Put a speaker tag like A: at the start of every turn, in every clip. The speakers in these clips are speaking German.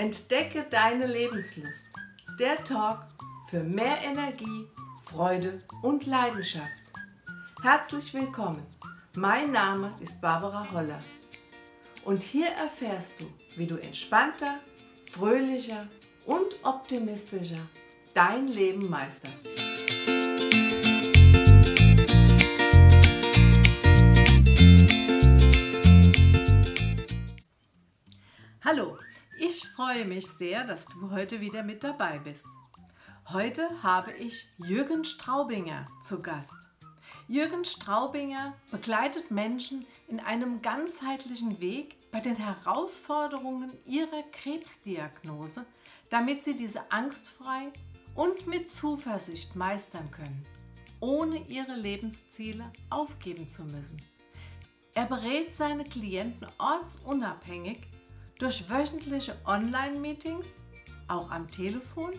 A: Entdecke deine Lebenslust. Der Talk für mehr Energie, Freude und Leidenschaft. Herzlich willkommen. Mein Name ist Barbara Holler. Und hier erfährst du, wie du entspannter, fröhlicher und optimistischer dein Leben meisterst. Freue mich sehr, dass du heute wieder mit dabei bist. Heute habe ich Jürgen Straubinger zu Gast. Jürgen Straubinger begleitet Menschen in einem ganzheitlichen Weg bei den Herausforderungen ihrer Krebsdiagnose, damit sie diese angstfrei und mit Zuversicht meistern können, ohne ihre Lebensziele aufgeben zu müssen. Er berät seine Klienten ortsunabhängig durch wöchentliche Online-Meetings, auch am Telefon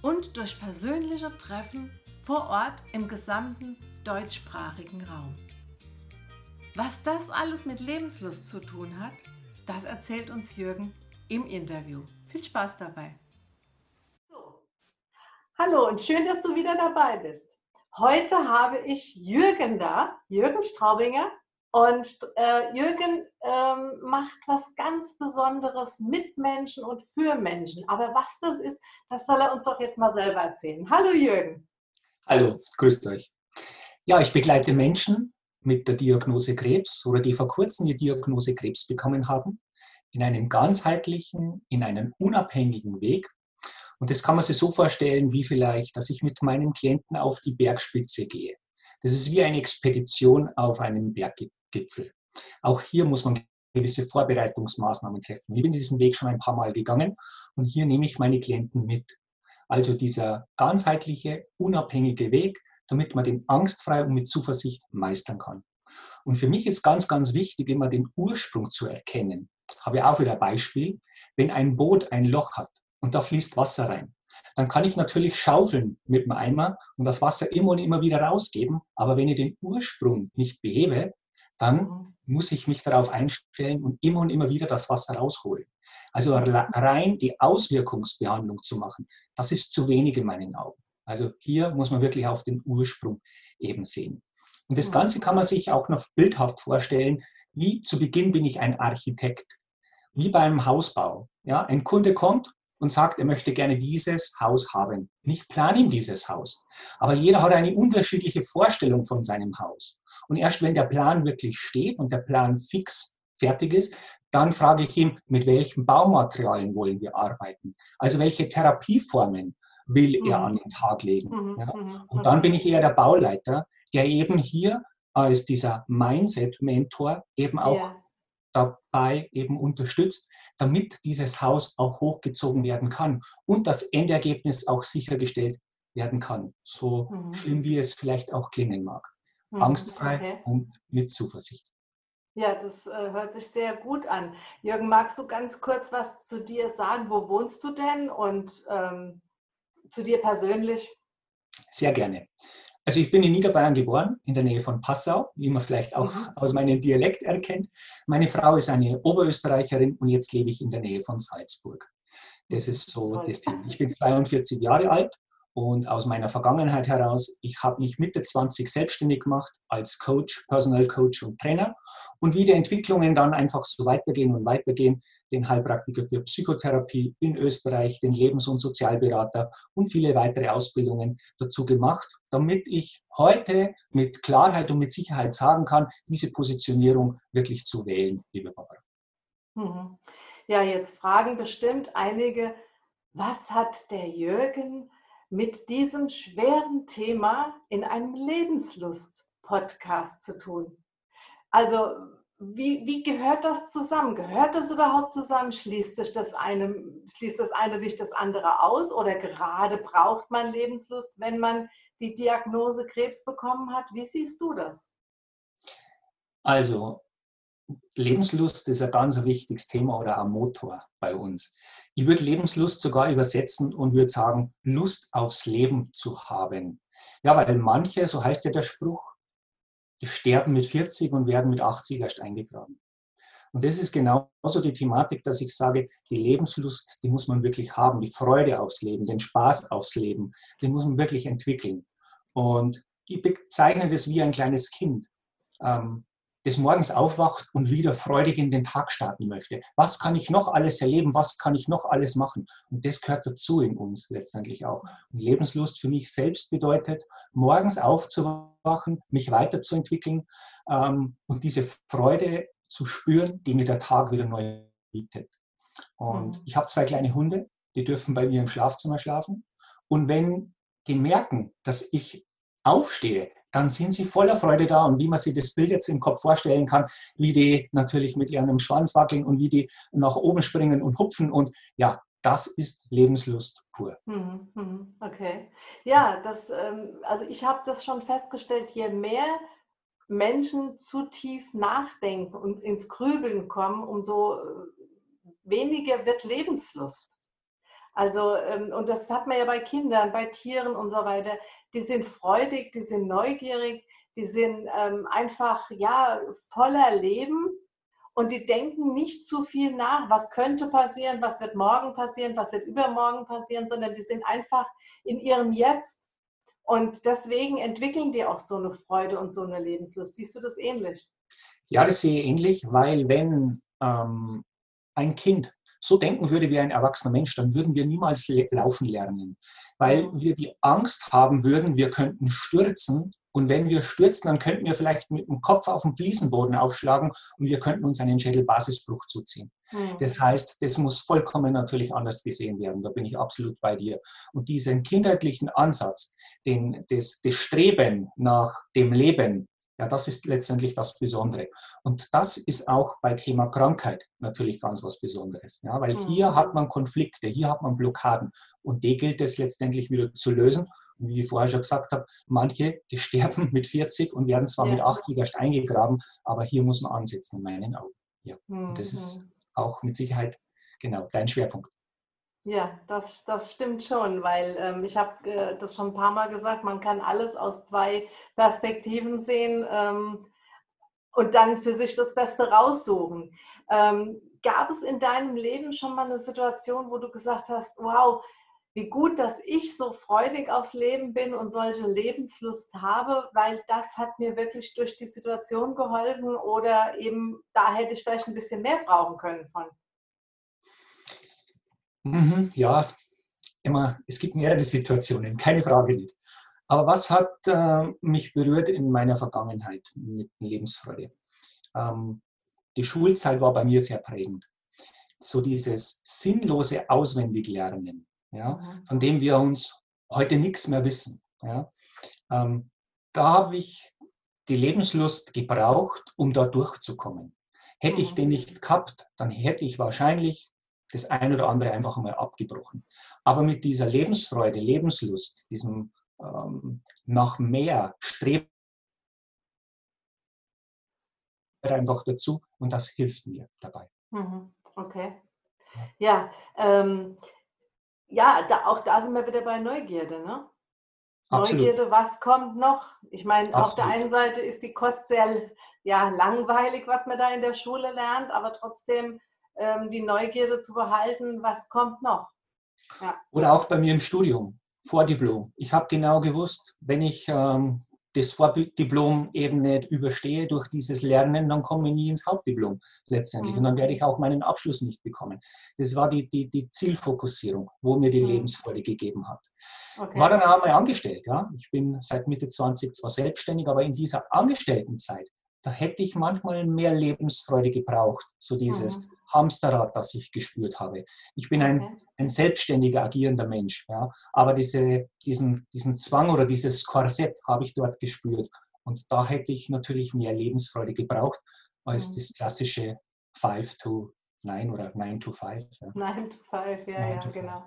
A: und durch persönliche Treffen vor Ort im gesamten deutschsprachigen Raum. Was das alles mit Lebenslust zu tun hat, das erzählt uns Jürgen im Interview. Viel Spaß dabei. Hallo und schön, dass du wieder dabei bist. Heute habe ich Jürgen da, Jürgen Straubinger, und äh, Jürgen ähm, macht was ganz Besonderes mit Menschen und für Menschen. Aber was das ist, das soll er uns doch jetzt mal selber erzählen. Hallo Jürgen.
B: Hallo, grüßt euch. Ja, ich begleite Menschen mit der Diagnose Krebs oder die vor kurzem die Diagnose Krebs bekommen haben, in einem ganzheitlichen, in einem unabhängigen Weg. Und das kann man sich so vorstellen, wie vielleicht, dass ich mit meinem Klienten auf die Bergspitze gehe. Das ist wie eine Expedition auf einem Berggipfel. Auch hier muss man gewisse Vorbereitungsmaßnahmen treffen. Ich bin diesen Weg schon ein paar Mal gegangen und hier nehme ich meine Klienten mit. Also dieser ganzheitliche, unabhängige Weg, damit man den angstfrei und mit Zuversicht meistern kann. Und für mich ist ganz, ganz wichtig, immer den Ursprung zu erkennen. Ich habe auch wieder ein Beispiel. Wenn ein Boot ein Loch hat und da fließt Wasser rein, dann kann ich natürlich schaufeln mit dem Eimer und das Wasser immer und immer wieder rausgeben. Aber wenn ich den Ursprung nicht behebe, dann mhm. muss ich mich darauf einstellen und immer und immer wieder das Wasser rausholen. Also rein die Auswirkungsbehandlung zu machen, das ist zu wenig in meinen Augen. Also hier muss man wirklich auf den Ursprung eben sehen. Und das mhm. Ganze kann man sich auch noch bildhaft vorstellen, wie zu Beginn bin ich ein Architekt, wie beim Hausbau. Ja, ein Kunde kommt und sagt, er möchte gerne dieses Haus haben. Ich plane ihm dieses Haus. Aber jeder hat eine unterschiedliche Vorstellung von seinem Haus. Und erst wenn der Plan wirklich steht und der Plan fix fertig ist, dann frage ich ihn, mit welchen Baumaterialien wollen wir arbeiten? Also welche Therapieformen will er mhm. an den Tag legen? Mhm. Ja? Mhm. Und dann bin ich eher der Bauleiter, der eben hier als dieser Mindset-Mentor eben auch ja. dabei eben unterstützt, damit dieses Haus auch hochgezogen werden kann und das Endergebnis auch sichergestellt werden kann. So mhm. schlimm wie es vielleicht auch klingen mag. Mhm. Angstfrei okay. und mit Zuversicht.
A: Ja, das äh, hört sich sehr gut an. Jürgen, magst du ganz kurz was zu dir sagen? Wo wohnst du denn und ähm, zu dir persönlich?
B: Sehr gerne. Also ich bin in Niederbayern geboren, in der Nähe von Passau, wie man vielleicht auch mhm. aus meinem Dialekt erkennt. Meine Frau ist eine Oberösterreicherin und jetzt lebe ich in der Nähe von Salzburg. Das ist so das Thema. Ich bin 42 Jahre alt und aus meiner Vergangenheit heraus, ich habe mich Mitte 20 selbstständig gemacht als Coach, Personal Coach und Trainer. Und wie die Entwicklungen dann einfach so weitergehen und weitergehen, den Heilpraktiker für Psychotherapie in Österreich, den Lebens- und Sozialberater und viele weitere Ausbildungen dazu gemacht, damit ich heute mit Klarheit und mit Sicherheit sagen kann, diese Positionierung wirklich zu wählen, liebe Barbara.
A: Mhm. Ja, jetzt fragen bestimmt einige, was hat der Jürgen mit diesem schweren Thema in einem Lebenslust-Podcast zu tun? Also wie, wie gehört das zusammen? Gehört das überhaupt zusammen? Schließt sich das eine, schließt das eine nicht das andere aus? Oder gerade braucht man Lebenslust, wenn man die Diagnose Krebs bekommen hat? Wie siehst du das?
B: Also, Lebenslust ist ein ganz wichtiges Thema oder ein Motor bei uns. Ich würde Lebenslust sogar übersetzen und würde sagen, Lust aufs Leben zu haben. Ja, weil manche, so heißt ja der Spruch, die sterben mit 40 und werden mit 80 erst eingegraben. Und das ist genauso die Thematik, dass ich sage, die Lebenslust, die muss man wirklich haben, die Freude aufs Leben, den Spaß aufs Leben, den muss man wirklich entwickeln. Und ich bezeichne das wie ein kleines Kind, ähm, das morgens aufwacht und wieder freudig in den Tag starten möchte. Was kann ich noch alles erleben? Was kann ich noch alles machen? Und das gehört dazu in uns letztendlich auch. Und Lebenslust für mich selbst bedeutet, morgens aufzuwachen, mich weiterzuentwickeln ähm, und diese Freude zu spüren, die mir der Tag wieder neu bietet. Und mhm. ich habe zwei kleine Hunde, die dürfen bei mir im Schlafzimmer schlafen. Und wenn die merken, dass ich aufstehe, dann sind sie voller Freude da. Und wie man sich das Bild jetzt im Kopf vorstellen kann, wie die natürlich mit ihrem Schwanz wackeln und wie die nach oben springen und hupfen. Und ja, das ist Lebenslust pur.
A: Mhm, mhm, okay. Ja, das, ähm, also ich habe das schon festgestellt, je mehr Menschen zu tief nachdenken und ins Grübeln kommen, umso äh, weniger wird Lebenslust. Also, ähm, und das hat man ja bei Kindern, bei Tieren und so weiter. Die sind freudig, die sind neugierig, die sind ähm, einfach, ja, voller Leben und die denken nicht zu viel nach, was könnte passieren, was wird morgen passieren, was wird übermorgen passieren, sondern die sind einfach in ihrem Jetzt. Und deswegen entwickeln die auch so eine Freude und so eine Lebenslust. Siehst du das ähnlich?
B: Ja, das sehe ich ähnlich, weil wenn ähm, ein Kind so denken würde wie ein erwachsener Mensch, dann würden wir niemals laufen lernen, weil mhm. wir die Angst haben würden, wir könnten stürzen. Und wenn wir stürzen, dann könnten wir vielleicht mit dem Kopf auf den Fliesenboden aufschlagen und wir könnten uns einen Schädelbasisbruch zuziehen. Mhm. Das heißt, das muss vollkommen natürlich anders gesehen werden. Da bin ich absolut bei dir. Und diesen kindheitlichen Ansatz, den, das, das Streben nach dem Leben, ja, das ist letztendlich das Besondere. Und das ist auch bei Thema Krankheit natürlich ganz was Besonderes. Ja, weil mhm. hier hat man Konflikte, hier hat man Blockaden und die gilt es letztendlich wieder zu lösen. Und wie ich vorher schon gesagt habe, manche, die sterben mit 40 und werden zwar ja. mit 80 erst eingegraben, aber hier muss man ansetzen in meinen Augen. Ja, mhm. das ist auch mit Sicherheit genau dein Schwerpunkt.
A: Ja, das, das stimmt schon, weil ähm, ich habe äh, das schon ein paar Mal gesagt, man kann alles aus zwei Perspektiven sehen ähm, und dann für sich das Beste raussuchen. Ähm, gab es in deinem Leben schon mal eine Situation, wo du gesagt hast, wow, wie gut, dass ich so freudig aufs Leben bin und solche Lebenslust habe, weil das hat mir wirklich durch die Situation geholfen oder eben da hätte ich vielleicht ein bisschen mehr brauchen können von.
B: Mhm, ja, immer, es gibt mehrere Situationen, keine Frage nicht. Aber was hat äh, mich berührt in meiner Vergangenheit mit Lebensfreude? Ähm, die Schulzeit war bei mir sehr prägend. So dieses sinnlose Auswendiglernen, ja, mhm. von dem wir uns heute nichts mehr wissen. Ja. Ähm, da habe ich die Lebenslust gebraucht, um da durchzukommen. Hätte ich mhm. den nicht gehabt, dann hätte ich wahrscheinlich das eine oder andere einfach einmal abgebrochen. Aber mit dieser Lebensfreude, Lebenslust, diesem ähm, nach mehr Streben einfach dazu und das hilft mir dabei.
A: Mhm. Okay. Ja, ähm, ja da, auch da sind wir wieder bei Neugierde, ne? Absolut. Neugierde, was kommt noch? Ich meine, auf der einen Seite ist die Kost sehr ja, langweilig, was man da in der Schule lernt, aber trotzdem ähm, die Neugierde zu behalten, was kommt noch.
B: Ja. Oder auch bei mir im Studium, Vordiplom. Ich habe genau gewusst, wenn ich ähm, das Vordiplom eben nicht überstehe durch dieses Lernen, dann komme ich nie ins Hauptdiplom letztendlich. Mhm. Und dann werde ich auch meinen Abschluss nicht bekommen. Das war die, die, die Zielfokussierung, wo mir die mhm. Lebensfreude gegeben hat. Okay. War dann auch mal angestellt. Ja? Ich bin seit Mitte 20 zwar selbstständig, aber in dieser Angestelltenzeit, da hätte ich manchmal mehr Lebensfreude gebraucht. So dieses, mhm. Hamsterrad, das ich gespürt habe. Ich bin ein, ein selbstständiger, agierender Mensch. Ja? Aber diese, diesen, diesen Zwang oder dieses Korsett habe ich dort gespürt. Und da hätte ich natürlich mehr Lebensfreude gebraucht als mhm. das klassische 5 to 9 oder 9 to 5.
A: Ja. 9 to 5, ja, ja, genau.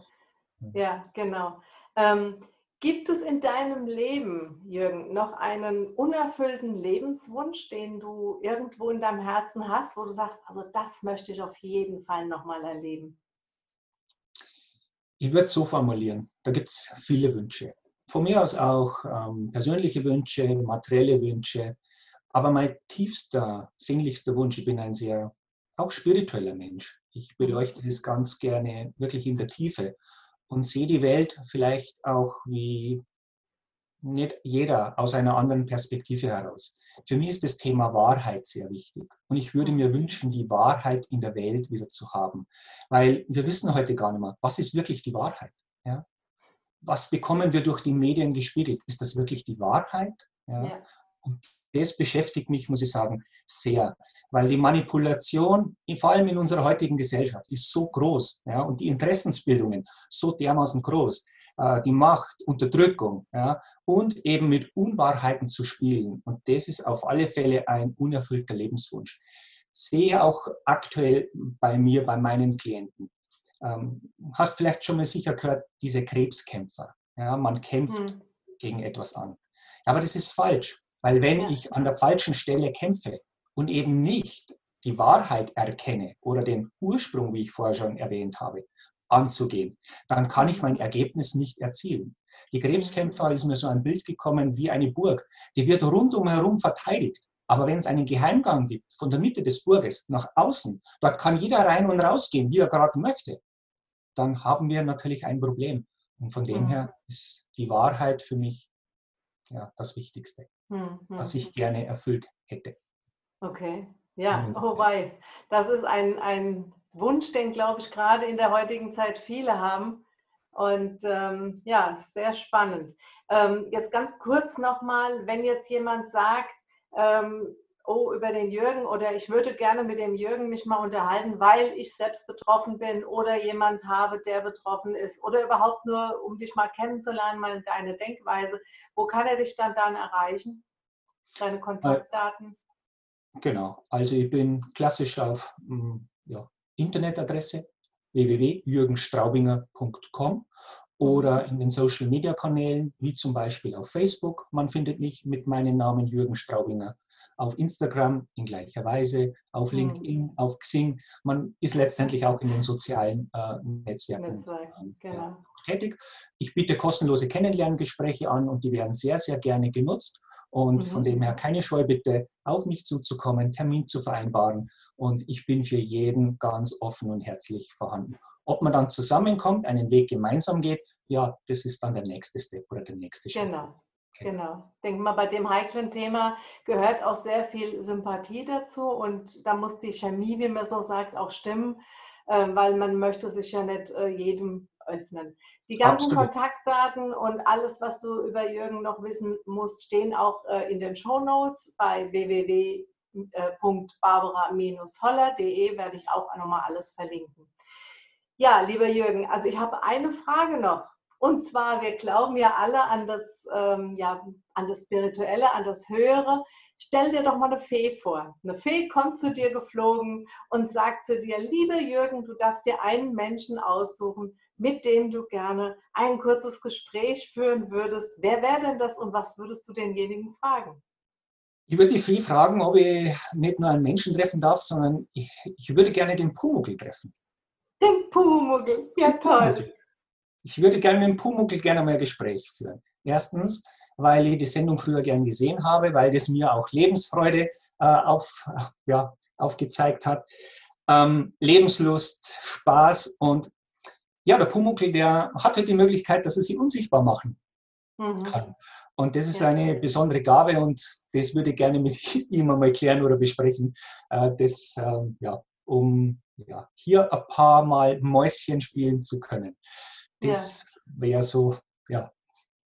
A: Ja, genau. Ähm, Gibt es in deinem Leben, Jürgen, noch einen unerfüllten Lebenswunsch, den du irgendwo in deinem Herzen hast, wo du sagst, also das möchte ich auf jeden Fall nochmal erleben?
B: Ich würde es so formulieren, da gibt es viele Wünsche. Von mir aus auch ähm, persönliche Wünsche, materielle Wünsche. Aber mein tiefster, sinnlichster Wunsch, ich bin ein sehr auch spiritueller Mensch. Ich beleuchte das ganz gerne wirklich in der Tiefe und sehe die Welt vielleicht auch wie nicht jeder aus einer anderen Perspektive heraus. Für mich ist das Thema Wahrheit sehr wichtig. Und ich würde mir wünschen, die Wahrheit in der Welt wieder zu haben. Weil wir wissen heute gar nicht mehr, was ist wirklich die Wahrheit? Ja? Was bekommen wir durch die Medien gespiegelt? Ist das wirklich die Wahrheit? Ja? ja. Und das beschäftigt mich, muss ich sagen, sehr. Weil die Manipulation, vor allem in unserer heutigen Gesellschaft, ist so groß. Ja? Und die Interessensbildungen so dermaßen groß. Äh, die Macht, Unterdrückung ja? und eben mit Unwahrheiten zu spielen. Und das ist auf alle Fälle ein unerfüllter Lebenswunsch. Sehe auch aktuell bei mir, bei meinen Klienten. Ähm, hast vielleicht schon mal sicher gehört, diese Krebskämpfer. Ja, man kämpft hm. gegen etwas an. Aber das ist falsch, weil wenn ja. ich an der falschen Stelle kämpfe und eben nicht die Wahrheit erkenne oder den Ursprung, wie ich vorher schon erwähnt habe, anzugehen, dann kann ich mein Ergebnis nicht erzielen. Die Krebskämpfer ist mir so ein Bild gekommen wie eine Burg. Die wird rundum verteidigt. Aber wenn es einen Geheimgang gibt, von der Mitte des Burges nach außen, dort kann jeder rein und rausgehen, wie er gerade möchte, dann haben wir natürlich ein Problem. Und von dem mhm. her ist die Wahrheit für mich ja, das Wichtigste, mhm. was ich gerne erfüllt hätte.
A: Okay, ja, wobei, das ist ein, ein Wunsch, den, glaube ich, gerade in der heutigen Zeit viele haben. Und ähm, ja, sehr spannend. Ähm, jetzt ganz kurz nochmal, wenn jetzt jemand sagt, ähm, oh, über den Jürgen oder ich würde gerne mit dem Jürgen mich mal unterhalten, weil ich selbst betroffen bin oder jemand habe, der betroffen ist oder überhaupt nur, um dich mal kennenzulernen, mal deine Denkweise, wo kann er dich dann dann erreichen? Deine Kontaktdaten?
B: Genau, also ich bin klassisch auf hm, ja, Internetadresse www.jürgenstraubinger.com oder in den Social Media Kanälen, wie zum Beispiel auf Facebook. Man findet mich mit meinem Namen Jürgen Straubinger. Auf Instagram in gleicher Weise, auf mhm. LinkedIn, auf Xing. Man ist letztendlich auch in den sozialen äh, Netzwerken Netzwerk, ähm, genau. tätig. Ich biete kostenlose Kennenlerngespräche an und die werden sehr, sehr gerne genutzt. Und mhm. von dem her keine Scheu bitte, auf mich zuzukommen, Termin zu vereinbaren. Und ich bin für jeden ganz offen und herzlich vorhanden. Ob man dann zusammenkommt, einen Weg gemeinsam geht, ja, das ist dann der nächste Step oder der nächste
A: Schritt. Genau. Genau. Ich denke mal, bei dem heiklen Thema gehört auch sehr viel Sympathie dazu und da muss die Chemie, wie man so sagt, auch stimmen, äh, weil man möchte sich ja nicht äh, jedem öffnen. Die ganzen Absolut. Kontaktdaten und alles, was du über Jürgen noch wissen musst, stehen auch äh, in den Show Notes bei www.barbara-holler.de werde ich auch nochmal alles verlinken. Ja, lieber Jürgen, also ich habe eine Frage noch. Und zwar, wir glauben ja alle an das, ähm, ja, an das Spirituelle, an das Höhere. Stell dir doch mal eine Fee vor. Eine Fee kommt zu dir geflogen und sagt zu dir, lieber Jürgen, du darfst dir einen Menschen aussuchen, mit dem du gerne ein kurzes Gespräch führen würdest. Wer wäre denn das und was würdest du denjenigen fragen?
B: Ich würde die Fee fragen, ob ich nicht nur einen Menschen treffen darf, sondern ich, ich würde gerne den Pumuckl treffen.
A: Den Pumuckl, ja toll.
B: Ich würde gerne mit dem Pumuckl gerne mal ein Gespräch führen. Erstens, weil ich die Sendung früher gern gesehen habe, weil das mir auch Lebensfreude äh, auf, ja, aufgezeigt hat. Ähm, Lebenslust, Spaß und ja, der Pumuckl, der hatte die Möglichkeit, dass er sie unsichtbar machen mhm. kann. Und das ist ja. eine besondere Gabe und das würde ich gerne mit ihm einmal klären oder besprechen, äh, das, ähm, ja, um ja, hier ein paar Mal Mäuschen spielen zu können. Das ja. wäre so, ja.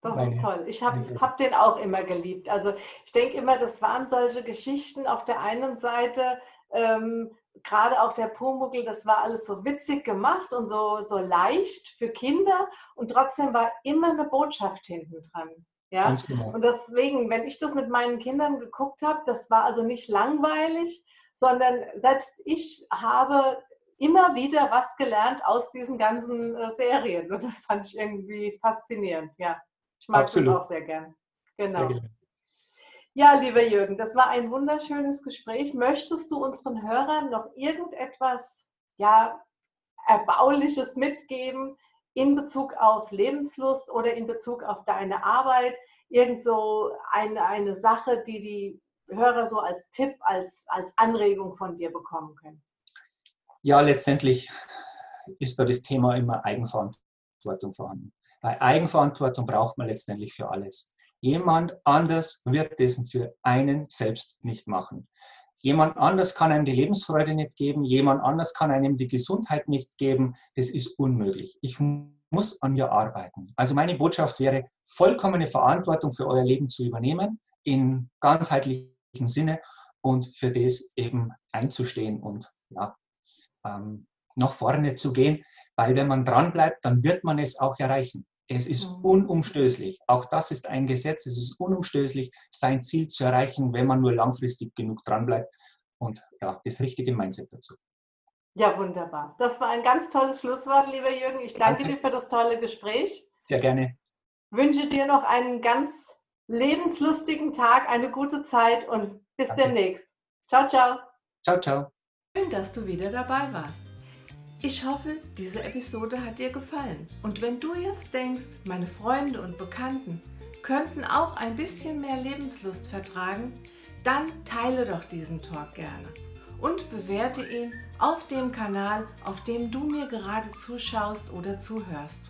A: Das meine, ist toll. Ich habe hab den auch immer geliebt. Also ich denke immer, das waren solche Geschichten auf der einen Seite, ähm, gerade auch der Pumuckl, das war alles so witzig gemacht und so, so leicht für Kinder und trotzdem war immer eine Botschaft hinten dran. Ja? Genau. Und deswegen, wenn ich das mit meinen Kindern geguckt habe, das war also nicht langweilig, sondern selbst ich habe immer wieder was gelernt aus diesen ganzen äh, Serien und das fand ich irgendwie faszinierend. Ja, ich mag Absolut. das auch sehr gern. Genau. Sehr ja, lieber Jürgen, das war ein wunderschönes Gespräch. Möchtest du unseren Hörern noch irgendetwas ja, Erbauliches mitgeben in Bezug auf Lebenslust oder in Bezug auf deine Arbeit? Irgend so eine, eine Sache, die die Hörer so als Tipp, als, als Anregung von dir bekommen können?
B: Ja, letztendlich ist da das Thema immer Eigenverantwortung vorhanden. Bei Eigenverantwortung braucht man letztendlich für alles. Jemand anders wird dessen für einen selbst nicht machen. Jemand anders kann einem die Lebensfreude nicht geben, jemand anders kann einem die Gesundheit nicht geben. Das ist unmöglich. Ich muss an mir arbeiten. Also meine Botschaft wäre, vollkommene Verantwortung für euer Leben zu übernehmen, in ganzheitlichem Sinne und für das eben einzustehen und ja, ähm, nach vorne zu gehen, weil wenn man dran bleibt, dann wird man es auch erreichen. Es ist mhm. unumstößlich. Auch das ist ein Gesetz. Es ist unumstößlich, sein Ziel zu erreichen, wenn man nur langfristig genug dran bleibt und ja, das richtige Mindset dazu.
A: Ja, wunderbar. Das war ein ganz tolles Schlusswort, lieber Jürgen. Ich danke, danke. dir für das tolle Gespräch.
B: Sehr gerne.
A: Wünsche dir noch einen ganz lebenslustigen Tag, eine gute Zeit und bis danke. demnächst. Ciao, ciao.
B: Ciao, ciao.
A: Schön, dass du wieder dabei warst. Ich hoffe, diese Episode hat dir gefallen. Und wenn du jetzt denkst, meine Freunde und Bekannten könnten auch ein bisschen mehr Lebenslust vertragen, dann teile doch diesen Talk gerne und bewerte ihn auf dem Kanal, auf dem du mir gerade zuschaust oder zuhörst.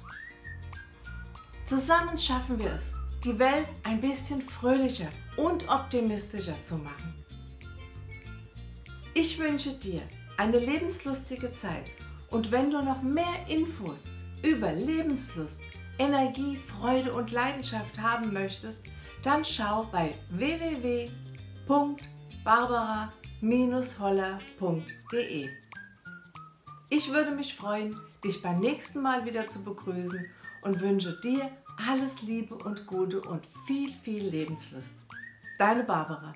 A: Zusammen schaffen wir es, die Welt ein bisschen fröhlicher und optimistischer zu machen. Ich wünsche dir eine lebenslustige Zeit und wenn du noch mehr Infos über Lebenslust, Energie, Freude und Leidenschaft haben möchtest, dann schau bei www.barbara-holler.de. Ich würde mich freuen, dich beim nächsten Mal wieder zu begrüßen und wünsche dir alles Liebe und Gute und viel, viel Lebenslust. Deine Barbara.